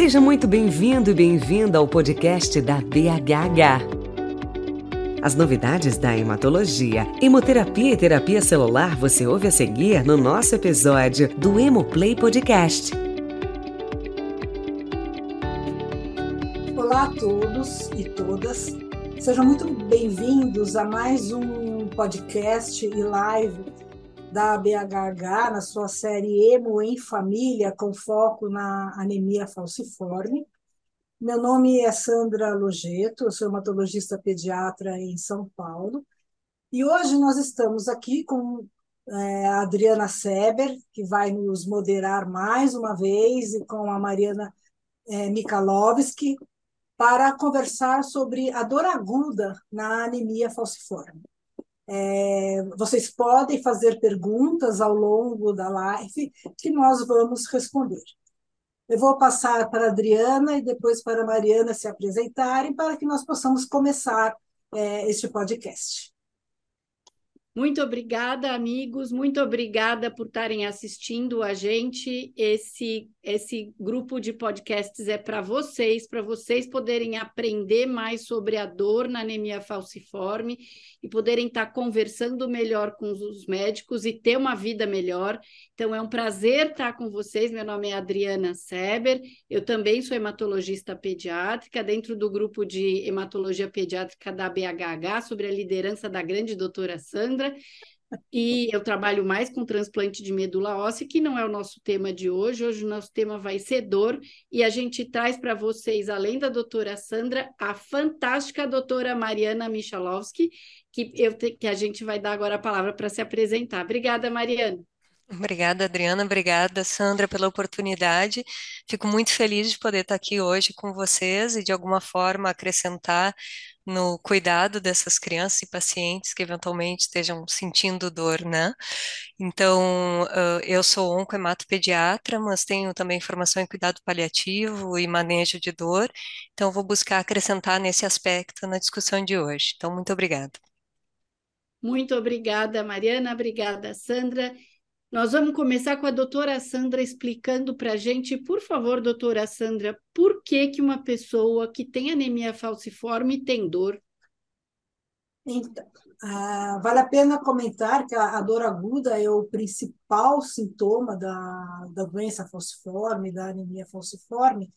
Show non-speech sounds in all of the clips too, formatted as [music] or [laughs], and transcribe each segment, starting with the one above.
Seja muito bem-vindo e bem-vinda ao podcast da BHH. As novidades da hematologia, hemoterapia e terapia celular você ouve a seguir no nosso episódio do Hemoplay Podcast. Olá a todos e todas, sejam muito bem-vindos a mais um podcast e live da BHH na sua série Emo em Família, com foco na anemia falciforme. Meu nome é Sandra Logeto, eu sou hematologista pediatra em São Paulo, e hoje nós estamos aqui com é, a Adriana Seber, que vai nos moderar mais uma vez, e com a Mariana é, Mikalovski, para conversar sobre a dor aguda na anemia falciforme. É, vocês podem fazer perguntas ao longo da live que nós vamos responder. Eu vou passar para a Adriana e depois para a Mariana se apresentarem para que nós possamos começar é, este podcast. Muito obrigada, amigos. Muito obrigada por estarem assistindo a gente. Esse esse grupo de podcasts é para vocês, para vocês poderem aprender mais sobre a dor na anemia falciforme e poderem estar tá conversando melhor com os médicos e ter uma vida melhor. Então é um prazer estar com vocês. Meu nome é Adriana Seber. Eu também sou hematologista pediátrica dentro do grupo de hematologia pediátrica da BHH, sobre a liderança da grande doutora Sandra. E eu trabalho mais com transplante de medula óssea, que não é o nosso tema de hoje. Hoje o nosso tema vai ser dor, e a gente traz para vocês, além da doutora Sandra, a fantástica doutora Mariana Michalovski, que, eu te, que a gente vai dar agora a palavra para se apresentar. Obrigada, Mariana. Obrigada, Adriana. Obrigada, Sandra, pela oportunidade. Fico muito feliz de poder estar aqui hoje com vocês e, de alguma forma, acrescentar no cuidado dessas crianças e pacientes que eventualmente estejam sentindo dor, né? Então, eu sou oncohematopediatra, mas tenho também formação em cuidado paliativo e manejo de dor, então vou buscar acrescentar nesse aspecto na discussão de hoje. Então, muito obrigada. Muito obrigada, Mariana. Obrigada, Sandra. Nós vamos começar com a doutora Sandra explicando para a gente, por favor, doutora Sandra, por que, que uma pessoa que tem anemia falciforme tem dor? Então, ah, vale a pena comentar que a, a, dor aguda é o principal sintoma da, da doença falciforme, da anemia falciforme,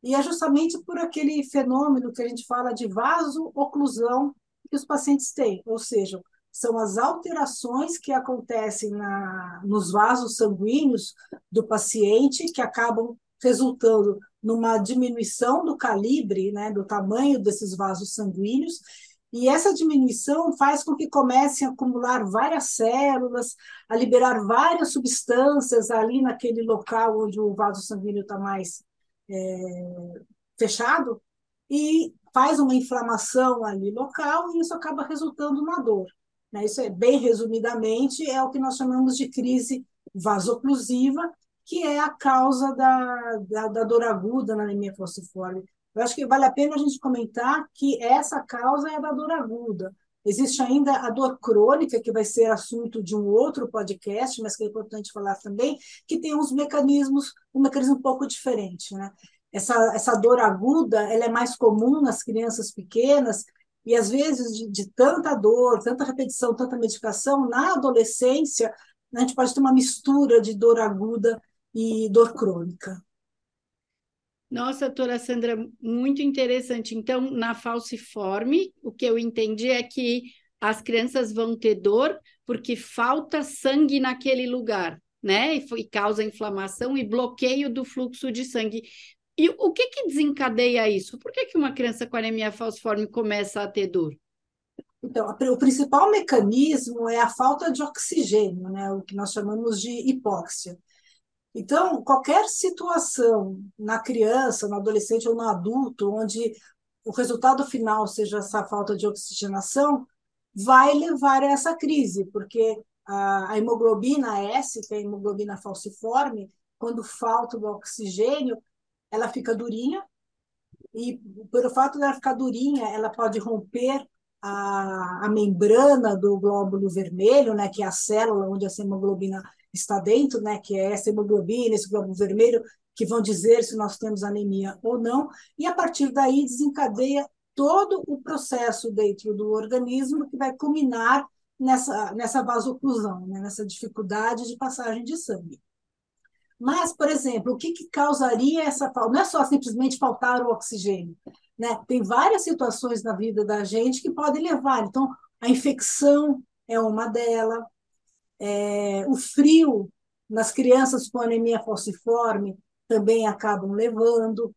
e é justamente por aquele fenômeno que a gente fala de vaso-oclusão que os pacientes têm, ou seja, são as alterações que acontecem na, nos vasos sanguíneos do paciente que acabam resultando numa diminuição do calibre, né, do tamanho desses vasos sanguíneos, e essa diminuição faz com que comecem a acumular várias células, a liberar várias substâncias ali naquele local onde o vaso sanguíneo está mais é, fechado, e faz uma inflamação ali local, e isso acaba resultando na dor. Né? Isso é bem resumidamente é o que nós chamamos de crise vasoclusiva, que é a causa da, da, da dor aguda na anemia falciforme. Eu acho que vale a pena a gente comentar que essa causa é a da dor aguda. Existe ainda a dor crônica, que vai ser assunto de um outro podcast, mas que é importante falar também, que tem uns mecanismos, um mecanismo um pouco diferente. Né? Essa, essa dor aguda ela é mais comum nas crianças pequenas, e às vezes de, de, tanta dor, tanta repetição, tanta medicação, na adolescência, né, a gente pode ter uma mistura de dor aguda e dor crônica. Nossa, doutora Sandra, muito interessante. Então, na falciforme, o que eu entendi é que as crianças vão ter dor porque falta sangue naquele lugar, né? E, e causa inflamação e bloqueio do fluxo de sangue. E o que que desencadeia isso? Por que, que uma criança com anemia falciforme começa a ter dor? Então, o principal mecanismo é a falta de oxigênio, né? o que nós chamamos de hipóxia. Então, qualquer situação na criança, no adolescente ou no adulto, onde o resultado final seja essa falta de oxigenação, vai levar a essa crise, porque a hemoglobina S, que é a hemoglobina falciforme, quando falta o oxigênio, ela fica durinha, e pelo fato dela ficar durinha, ela pode romper a, a membrana do glóbulo vermelho, né, que é a célula onde essa hemoglobina está dentro, né, que é essa hemoglobina, esse glóbulo vermelho, que vão dizer se nós temos anemia ou não, e a partir daí desencadeia todo o processo dentro do organismo que vai culminar nessa, nessa vasoclusão, né? nessa dificuldade de passagem de sangue. Mas, por exemplo, o que, que causaria essa falta? Não é só simplesmente faltar o oxigênio. Né? Tem várias situações na vida da gente que podem levar. Então, a infecção é uma delas, é, o frio nas crianças com anemia falciforme também acabam levando,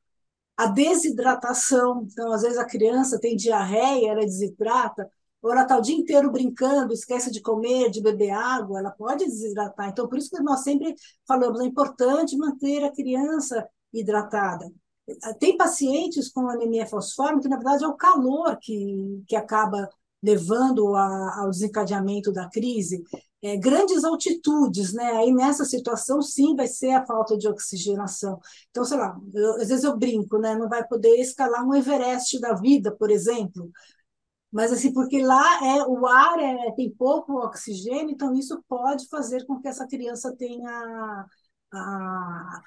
a desidratação, então às vezes a criança tem diarreia, ela desidrata, ou ela está o dia inteiro brincando, esquece de comer, de beber água, ela pode desidratar. Então, por isso que nós sempre falamos, é importante manter a criança hidratada. Tem pacientes com anemia falciforme que, na verdade, é o calor que, que acaba levando a, ao desencadeamento da crise. É, grandes altitudes, né? Aí nessa situação, sim, vai ser a falta de oxigenação. Então, sei lá, eu, às vezes eu brinco, né? Não vai poder escalar um Everest da vida, por exemplo, mas assim, porque lá é o ar é, tem pouco oxigênio, então isso pode fazer com que essa criança tenha a,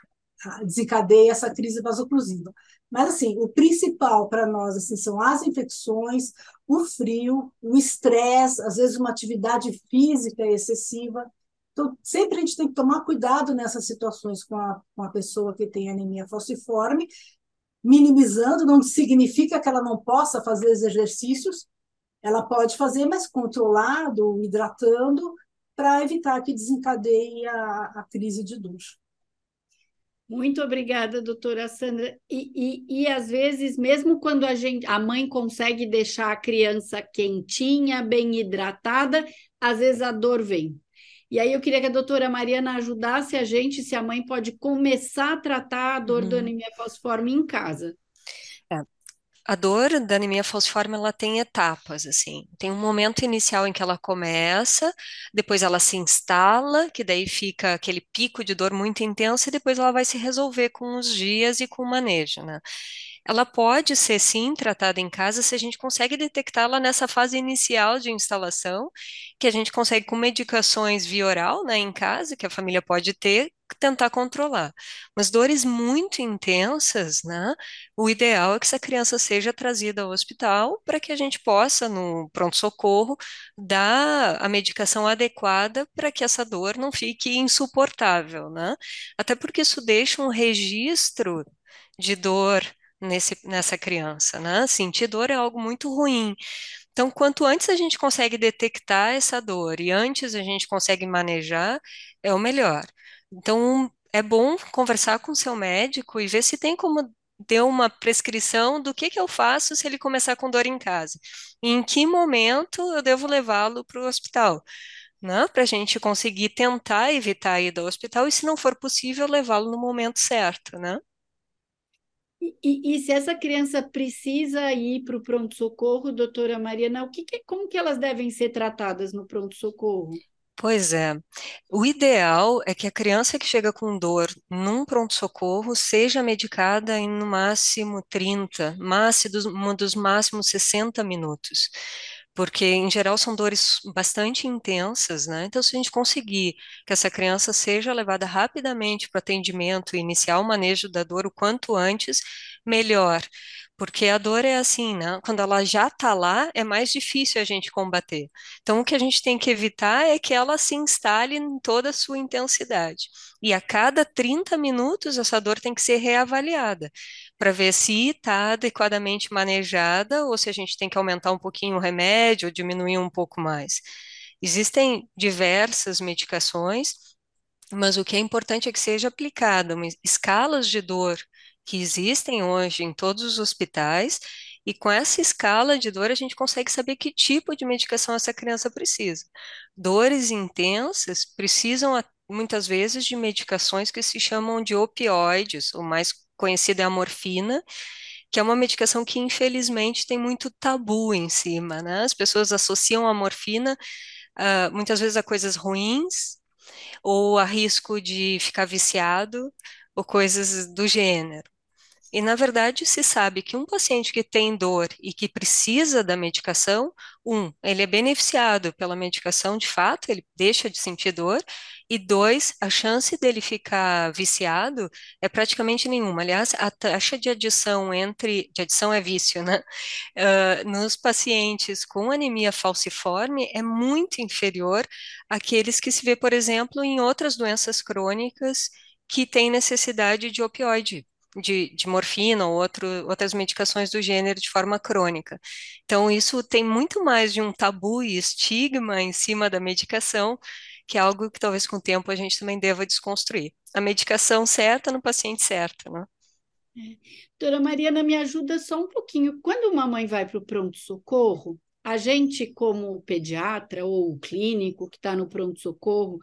a desencadeie essa crise vasoclusiva. Mas assim, o principal para nós assim são as infecções, o frio, o estresse, às vezes uma atividade física excessiva. Então, sempre a gente tem que tomar cuidado nessas situações com a, com a pessoa que tem anemia falciforme, minimizando, não significa que ela não possa fazer os exercícios, ela pode fazer, mas controlado, hidratando, para evitar que desencadeie a, a crise de dor. Muito obrigada, doutora Sandra. E, e, e, às vezes, mesmo quando a gente, a mãe consegue deixar a criança quentinha, bem hidratada, às vezes a dor vem. E aí eu queria que a doutora Mariana ajudasse a gente se a mãe pode começar a tratar a dor uhum. do anemia falciforme em casa. A dor da anemia falciforme, ela tem etapas, assim. Tem um momento inicial em que ela começa, depois ela se instala, que daí fica aquele pico de dor muito intenso, e depois ela vai se resolver com os dias e com o manejo, né? Ela pode ser, sim, tratada em casa se a gente consegue detectá-la nessa fase inicial de instalação, que a gente consegue com medicações via oral, né, em casa, que a família pode ter, tentar controlar. Mas dores muito intensas, né? O ideal é que essa criança seja trazida ao hospital para que a gente possa, no pronto-socorro, dar a medicação adequada para que essa dor não fique insuportável, né? Até porque isso deixa um registro de dor nesse, nessa criança, né? Sentir dor é algo muito ruim. Então, quanto antes a gente consegue detectar essa dor e antes a gente consegue manejar, é o melhor. Então, é bom conversar com o seu médico e ver se tem como ter uma prescrição do que que eu faço se ele começar com dor em casa. E em que momento eu devo levá-lo para o hospital, né? Para a gente conseguir tentar evitar ida ao hospital e, se não for possível, levá-lo no momento certo, né? E, e, se essa criança precisa ir para o pronto-socorro, doutora Mariana, o que, que, como que elas devem ser tratadas no pronto-socorro? Pois é. O ideal é que a criança que chega com dor num pronto-socorro seja medicada em no máximo 30, máximo dos máximos 60 minutos. Porque, em geral, são dores bastante intensas, né? Então, se a gente conseguir que essa criança seja levada rapidamente para o atendimento iniciar o manejo da dor o quanto antes, melhor. Porque a dor é assim, né? Quando ela já está lá, é mais difícil a gente combater. Então, o que a gente tem que evitar é que ela se instale em toda a sua intensidade. E a cada 30 minutos, essa dor tem que ser reavaliada, para ver se está adequadamente manejada ou se a gente tem que aumentar um pouquinho o remédio ou diminuir um pouco mais. Existem diversas medicações, mas o que é importante é que seja aplicada escalas de dor que existem hoje em todos os hospitais, e com essa escala de dor a gente consegue saber que tipo de medicação essa criança precisa. Dores intensas precisam muitas vezes de medicações que se chamam de opioides, o mais conhecido é a morfina, que é uma medicação que infelizmente tem muito tabu em cima, né? As pessoas associam a morfina uh, muitas vezes a coisas ruins ou a risco de ficar viciado ou coisas do gênero. E, na verdade, se sabe que um paciente que tem dor e que precisa da medicação, um, ele é beneficiado pela medicação de fato, ele deixa de sentir dor, e dois, a chance dele ficar viciado é praticamente nenhuma. Aliás, a taxa de adição entre, de adição é vício, né? Uh, [laughs] nos pacientes com anemia falciforme é muito inferior àqueles que se vê, por exemplo, em outras doenças crônicas que têm necessidade de opioide de, de morfina ou outro, outras medicações do gênero de forma crônica. Então, isso tem muito mais de um tabu e estigma em cima da medicação, que é algo que talvez com o tempo a gente também deva desconstruir. A medicação certa no paciente certo, né? É. Doutora Mariana, me ajuda só um pouquinho. Quando uma mãe vai para o pronto-socorro, a gente, como pediatra ou clínico que está no pronto-socorro,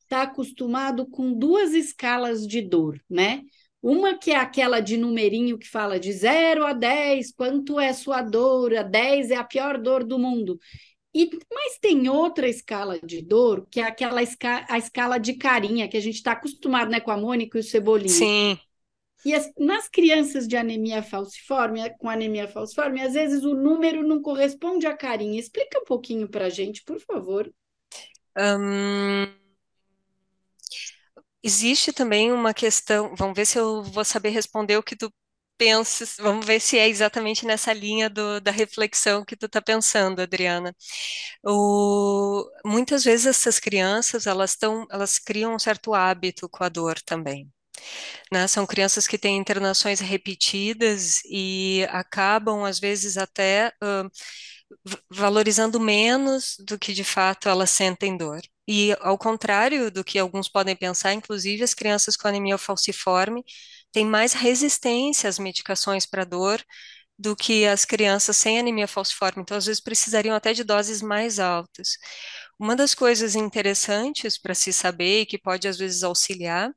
está acostumado com duas escalas de dor, né? Uma que é aquela de numerinho que fala de 0 a 10, quanto é sua dor? A 10 é a pior dor do mundo. E, mas tem outra escala de dor, que é aquela esca a escala de carinha, que a gente está acostumado né, com a Mônica e o Cebolinha. Sim. E as, nas crianças de anemia falciforme, com anemia falciforme, às vezes o número não corresponde à carinha. Explica um pouquinho para a gente, por favor. Um, Existe também uma questão, vamos ver se eu vou saber responder o que tu pensas, vamos ver se é exatamente nessa linha do, da reflexão que tu está pensando, Adriana. O, muitas vezes essas crianças, elas elas criam um certo hábito com a dor também. Né? São crianças que têm internações repetidas e acabam, às vezes, até uh, valorizando menos do que de fato elas sentem dor. E ao contrário do que alguns podem pensar, inclusive as crianças com anemia falciforme têm mais resistência às medicações para dor do que as crianças sem anemia falciforme. Então, às vezes, precisariam até de doses mais altas. Uma das coisas interessantes para se saber e que pode, às vezes, auxiliar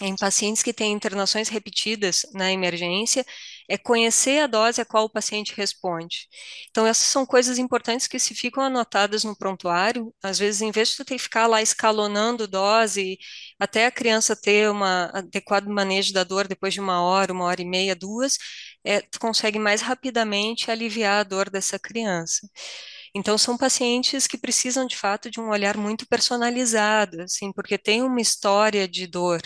em pacientes que têm internações repetidas na emergência é conhecer a dose a qual o paciente responde. Então, essas são coisas importantes que se ficam anotadas no prontuário. Às vezes, em vez de ter que ficar lá escalonando dose, até a criança ter um adequado manejo da dor depois de uma hora, uma hora e meia, duas, é, tu consegue mais rapidamente aliviar a dor dessa criança. Então, são pacientes que precisam, de fato, de um olhar muito personalizado, assim, porque tem uma história de dor,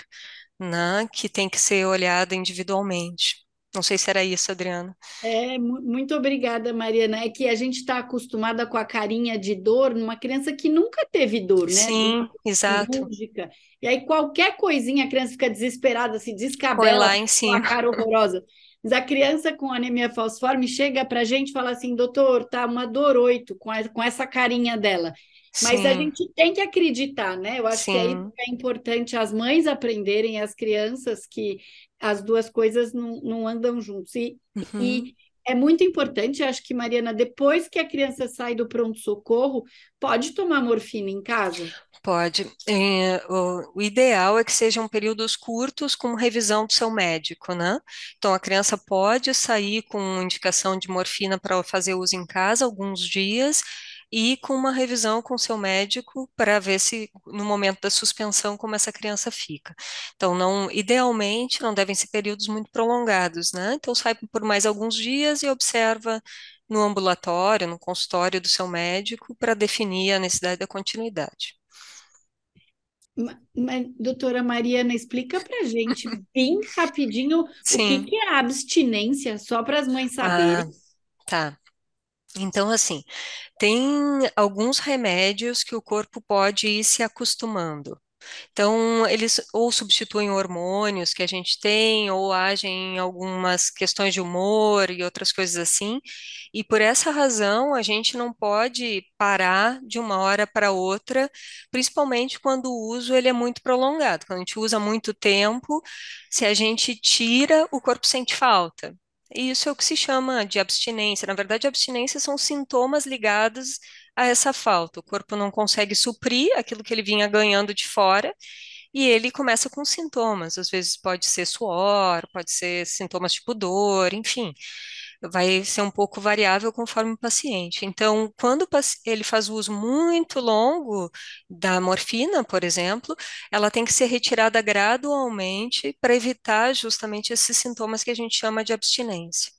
né, que tem que ser olhada individualmente. Não sei se era isso, Adriana. É, muito obrigada, Mariana. É que a gente está acostumada com a carinha de dor numa criança que nunca teve dor, né? Sim, exato. Cirúrgica. E aí qualquer coisinha a criança fica desesperada, se descabela lá em cima. com a cara horrorosa. Mas a criança com anemia falciforme chega para a gente e fala assim, doutor, tá uma dor oito com, com essa carinha dela. Mas Sim. a gente tem que acreditar, né? Eu acho Sim. que aí é importante as mães aprenderem, as crianças, que as duas coisas não, não andam juntos. E, uhum. e é muito importante, acho que, Mariana, depois que a criança sai do pronto-socorro, pode tomar morfina em casa? Pode. É, o, o, ideal é que sejam períodos curtos com revisão do seu médico, né? Então, a criança pode sair com indicação de morfina para fazer uso em casa alguns dias e com uma revisão com seu médico para ver se no momento da suspensão como essa criança fica. Então, não, idealmente, não devem ser períodos muito prolongados, né? Então, sai por mais alguns dias e observa no ambulatório, no consultório do seu médico para definir a necessidade da continuidade. Mas, doutora Mariana, explica para gente [laughs] bem rapidinho Sim. o que, que é abstinência, só para as mães saberem. Ah, tá. Então, assim, tem alguns remédios que o corpo pode ir se acostumando. Então, eles ou substituem hormônios que a gente tem, ou agem em algumas questões de humor e outras coisas assim. E por essa razão, a gente não pode parar de uma hora para outra, principalmente quando o uso ele é muito prolongado. Quando a gente usa muito tempo, se a gente tira, o corpo sente falta. E isso é o que se chama de abstinência. Na verdade, abstinência são sintomas ligados a essa falta. O corpo não consegue suprir aquilo que ele vinha ganhando de fora e ele começa com sintomas. Às vezes pode ser suor, pode ser sintomas tipo dor, enfim. Vai ser um pouco variável conforme o paciente. Então, quando ele faz uso muito longo da morfina, por exemplo, ela tem que ser retirada gradualmente para evitar justamente esses sintomas que a gente chama de abstinência.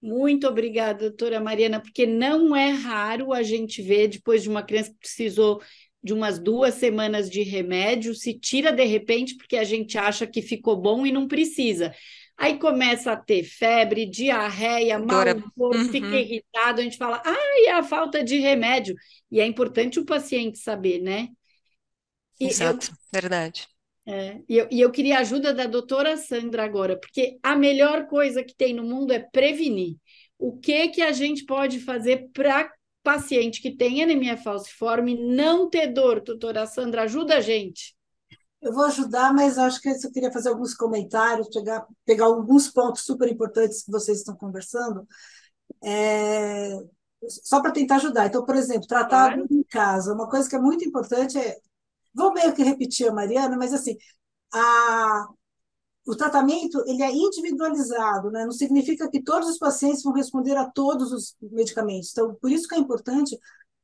Muito obrigada, doutora Mariana, porque não é raro a gente ver, depois de uma criança que precisou de umas duas semanas de remédio, se tira de repente porque a gente acha que ficou bom e não precisa. Aí começa a ter febre, diarreia, mau humor, uhum. fica irritado, a gente fala, ah, e a falta de remédio. E é importante o paciente saber, né? E Exato, eu, verdade. É, e, eu, e eu queria a ajuda da doutora Sandra agora, porque a melhor coisa que tem no mundo é prevenir. O que que a gente pode fazer para paciente que tem anemia falciforme não ter dor, doutora Sandra? Ajuda a gente. Eu vou ajudar, mas acho que eu queria fazer alguns comentários, pegar, pegar alguns pontos super importantes que vocês estão conversando, é, só para tentar ajudar. Então, por exemplo, tratar claro. em casa. Uma coisa que é muito importante é. Vou meio que repetir a Mariana, mas assim, a, o tratamento ele é individualizado, né? não significa que todos os pacientes vão responder a todos os medicamentos. Então, por isso que é importante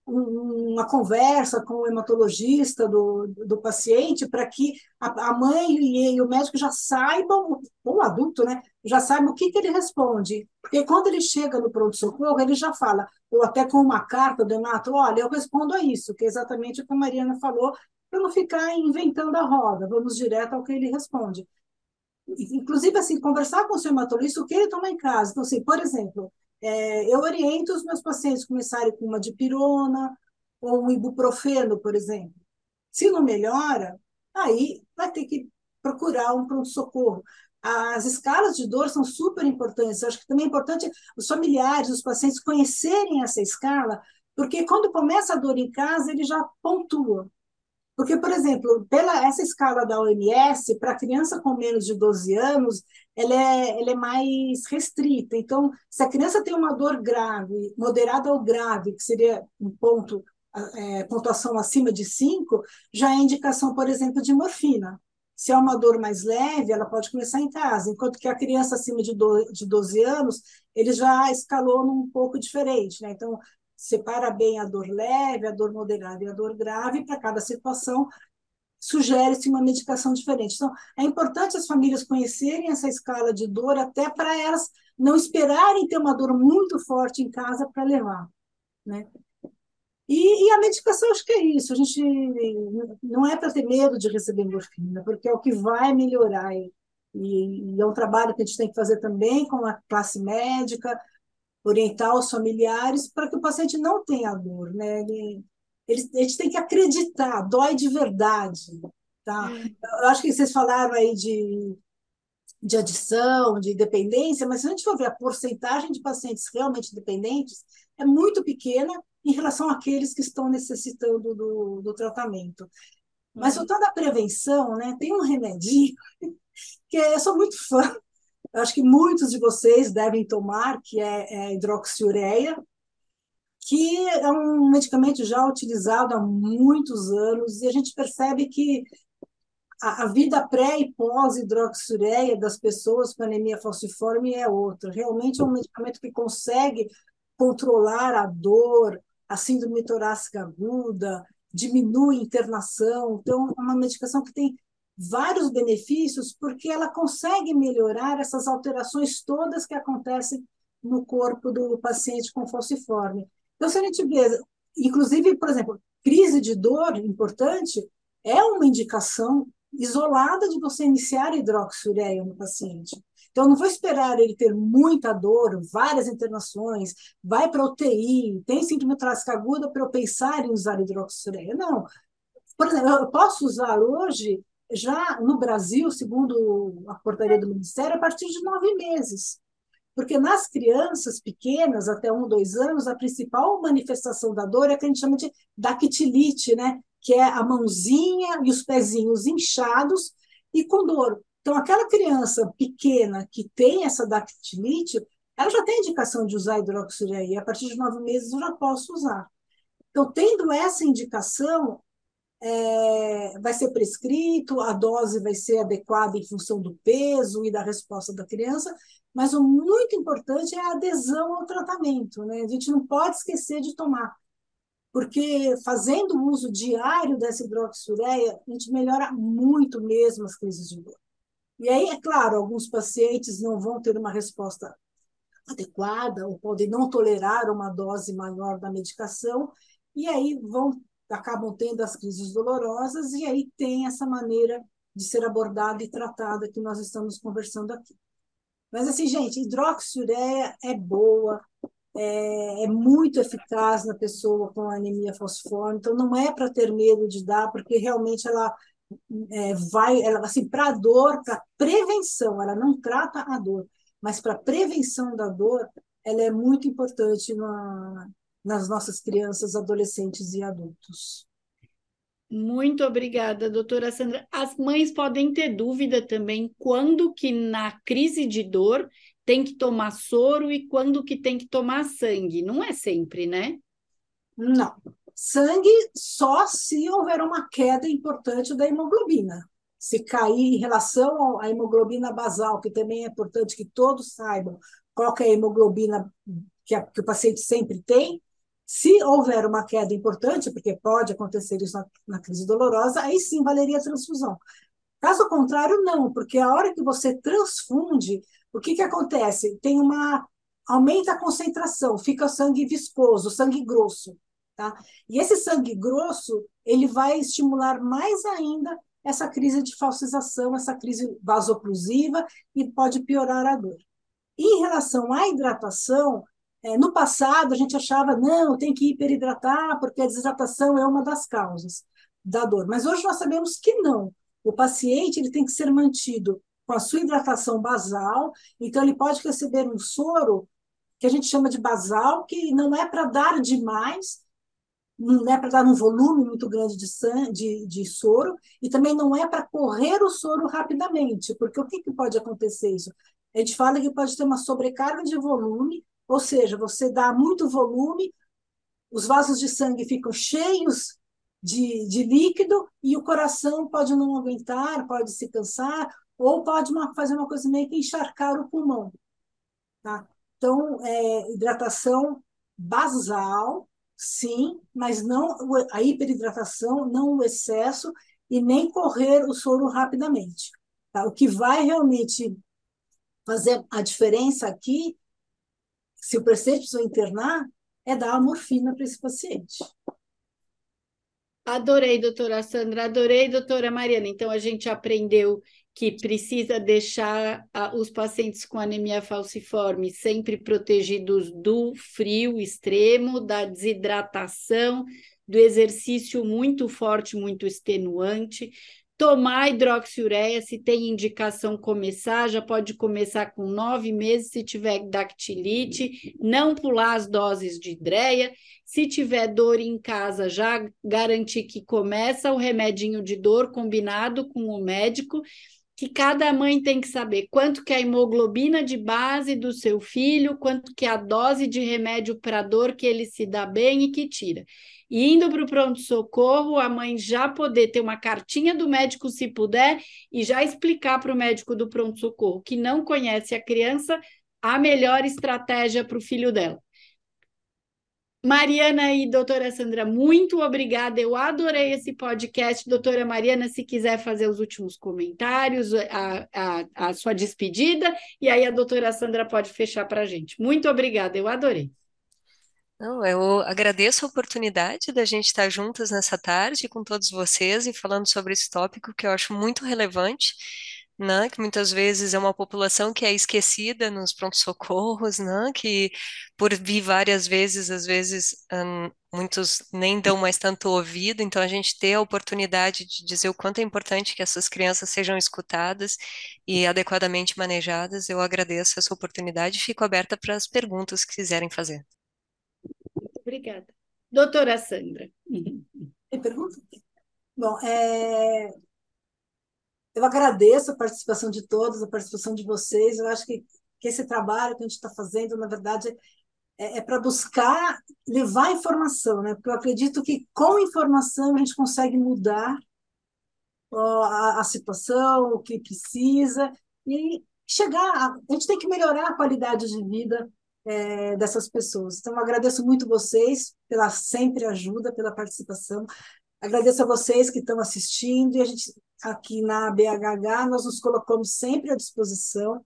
uma conversa com o hematologista do, do paciente para que a, a mãe e, e, o médico já saibam, ou o adulto, né, já saibam o que, que ele responde. Porque quando ele chega no pronto-socorro, ele já fala, ou até com uma carta do hemato, olha, eu respondo a isso, que é exatamente o que a Mariana falou, para não ficar inventando a roda, vamos direto ao que ele responde. Inclusive, assim, conversar com o seu hematologista, o que ele toma em casa. Então, assim, por exemplo, é, eu oriento os meus pacientes começarem com uma dipirona ou um ibuprofeno, por exemplo. Se não melhora, aí vai ter que procurar um pronto-socorro. As escalas de dor são super importantes. Eu acho que também é importante os familiares, os pacientes conhecerem essa escala, porque quando começa a dor em casa, ele já pontua. Porque, por exemplo, pela essa escala da OMS, para criança com menos de 12 anos, ela é, ela é mais restrita. Então, se a criança tem uma dor grave, moderada ou grave, que seria um ponto, é, pontuação acima de 5, já é indicação, por exemplo, de morfina. Se é uma dor mais leve, ela pode começar em casa, enquanto que a criança acima de, do, de 12 anos, ele já escalou num pouco diferente. Né? Então, separa bem a dor leve, a dor moderada e a dor grave, para cada situação sugere-se uma medicação diferente. Então, é importante as famílias conhecerem essa escala de dor, até para elas não esperarem ter uma dor muito forte em casa para levar. Né? E, e, a medicação, acho que é isso. A gente não é para ter medo de receber morfina, porque é o que vai melhorar. E, e, é um trabalho que a gente tem que fazer também com a classe médica, orientar os familiares para que o paciente não tenha dor, né? Ele, ele, a gente tem que acreditar, dói de verdade, tá? Eu acho que vocês falaram aí de, de adição, de dependência, mas se a gente for ver a porcentagem de pacientes realmente dependentes, é muito pequena em relação àqueles que estão necessitando do, do tratamento. Mas uhum. voltando à prevenção, né, tem um remedinho [laughs] que eu sou muito fã, eu acho que muitos de vocês devem tomar, que é, é hidroxiureia, que é um medicamento já utilizado há muitos anos, e a gente percebe que a, a vida pré e pós-hidroxiureia das pessoas com anemia falciforme é outra. Realmente é um medicamento que consegue controlar a dor, a síndrome torácica aguda, diminui a internação. Então, é uma medicação que tem vários benefícios porque ela consegue melhorar essas alterações todas que acontecem no corpo do paciente com falciforme. Então, se a gente vê, inclusive, por exemplo, crise de dor importante é uma indicação isolada de você iniciar hidroxiureia no paciente. Então, não vou esperar ele ter muita dor, várias internações, vai para UTI, tem síndrome torácica aguda para eu pensar em usar hidroxiureia. Não. Por exemplo, eu posso usar hoje já no Brasil, segundo a portaria do Ministério, a partir de nove meses. Porque nas crianças pequenas, até um, dois anos, a principal manifestação da dor é que a gente chama de dactilite, né? que é a mãozinha e os pezinhos inchados e com dor. Então, aquela criança pequena que tem essa dactilite, ela já tem indicação de usar hidroxiureia, e a partir de nove meses eu já posso usar. Então, tendo essa indicação, é, vai ser prescrito, a dose vai ser adequada em função do peso e da resposta da criança, mas o muito importante é a adesão ao tratamento. Né? A gente não pode esquecer de tomar, porque fazendo o uso diário dessa hidroxiureia, a gente melhora muito mesmo as crises de dor. E aí, é claro, alguns pacientes não vão ter uma resposta adequada ou podem não tolerar uma dose maior da medicação, e aí vão acabam tendo as crises dolorosas, e aí tem essa maneira de ser abordada e tratada que nós estamos conversando aqui. Mas, assim, gente, hidroxiureia é boa, é, é, muito eficaz na pessoa com anemia falciforme, então não é para ter medo de dar, porque realmente ela é, vai, ela, assim, para a dor, para prevenção, ela não trata a dor, mas para prevenção da dor, ela é muito importante na, nas nossas crianças, adolescentes e adultos. Muito obrigada, doutora Sandra. As mães podem ter dúvida também quando que na crise de dor tem que tomar soro e quando que tem que tomar sangue. Não é sempre, né? Não. Sangue só se houver uma queda importante da hemoglobina. Se cair em relação à hemoglobina basal, que também é importante que todos saibam qual é a hemoglobina que, a, que o paciente sempre tem, se houver uma queda importante, porque pode acontecer isso na, na crise dolorosa, aí sim valeria a transfusão. Caso contrário, não, porque a hora que você transfunde, o que, que acontece? Tem uma. aumenta a concentração, fica o sangue viscoso, o sangue grosso. Tá? E esse sangue grosso, ele vai estimular mais ainda essa crise de falsização, essa crise vasoclusiva e pode piorar a dor. Em relação à hidratação, é, no passado, a gente achava, não, tem que hiperidratar, porque a desidratação é uma das causas da dor. Mas hoje nós sabemos que não. O paciente ele tem que ser mantido com a sua hidratação basal, então ele pode receber um soro que a gente chama de basal, que não é para dar demais, não é para dar um volume muito grande de, sangue, de, de soro, e também não é para correr o soro rapidamente, porque o que, que pode acontecer isso? A gente fala que pode ter uma sobrecarga de volume, ou seja, você dá muito volume, os vasos de sangue ficam cheios de, de líquido e o coração pode não aguentar, pode se cansar, ou pode uma, fazer uma coisa meio que encharcar o pulmão. Tá? Então, é, hidratação basal, sim, mas não a hiperidratação, não o excesso e nem correr o soro rapidamente. Tá? O que vai realmente fazer a diferença aqui se o paciente precisa internar, é dar a morfina para esse paciente. Adorei, doutora Sandra, adorei, doutora Mariana. Então, a gente aprendeu que precisa deixar os pacientes com anemia falciforme sempre protegidos do frio extremo, da desidratação, do exercício muito forte, muito extenuante, tomar hidroxiureia, se tem indicação começar, já pode começar com nove meses, se tiver dactilite, não pular as doses de hidreia, se tiver dor em casa, já garantir que começa o remedinho de dor combinado com o médico, que cada mãe tem que saber quanto que é a hemoglobina de base do seu filho, quanto que é a dose de remédio para dor que ele se dá bem e que tira indo para o pronto-socorro, a mãe já poder ter uma cartinha do médico, se puder, e já explicar para o médico do pronto-socorro que não conhece a criança a melhor estratégia para o filho dela. Mariana e doutora Sandra, muito obrigada. Eu adorei esse podcast. Doutora Mariana, se quiser fazer os últimos comentários, a, a, a sua despedida, e aí a doutora Sandra pode fechar para a gente. Muito obrigada, eu adorei. Não, eu agradeço a oportunidade da gente estar juntas nessa tarde com todos vocês e falando sobre esse tópico que eu acho muito relevante, né? Que muitas vezes é uma população que é esquecida nos pronto-socorros, né? Que por vir várias vezes, às vezes hum, muitos nem dão mais tanto ouvido, então a gente ter a oportunidade de dizer o quanto é importante que essas crianças sejam escutadas e adequadamente manejadas, eu agradeço essa oportunidade e fico aberta para as perguntas que quiserem fazer. Obrigada. Doutora Sandra. Tem pergunta? Bom, é... eu agradeço a participação de todos, a participação de vocês. Eu acho que, que esse trabalho que a gente está fazendo, na verdade, é, é para buscar levar informação, né? Porque eu acredito que com informação a gente consegue mudar ó, a, a situação, o que precisa, e chegar. A, a gente tem que melhorar a qualidade de vida é, dessas pessoas. Então, agradeço muito vocês pela sempre ajuda, pela participação. Agradeço a vocês que estão assistindo e a gente aqui na BHH nós nos colocamos sempre à disposição.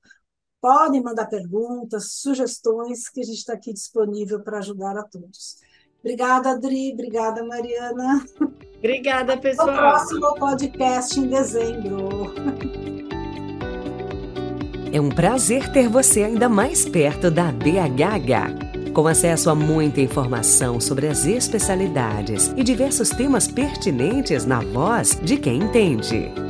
Podem mandar perguntas, sugestões, que a gente está aqui disponível para ajudar a todos. Obrigada, Adri. Obrigada, Mariana. Obrigada, pessoal. Até o próximo podcast em dezembro. É um prazer ter você ainda mais perto da BHH. Com acesso a muita informação sobre as especialidades e diversos temas pertinentes na voz de quem entende.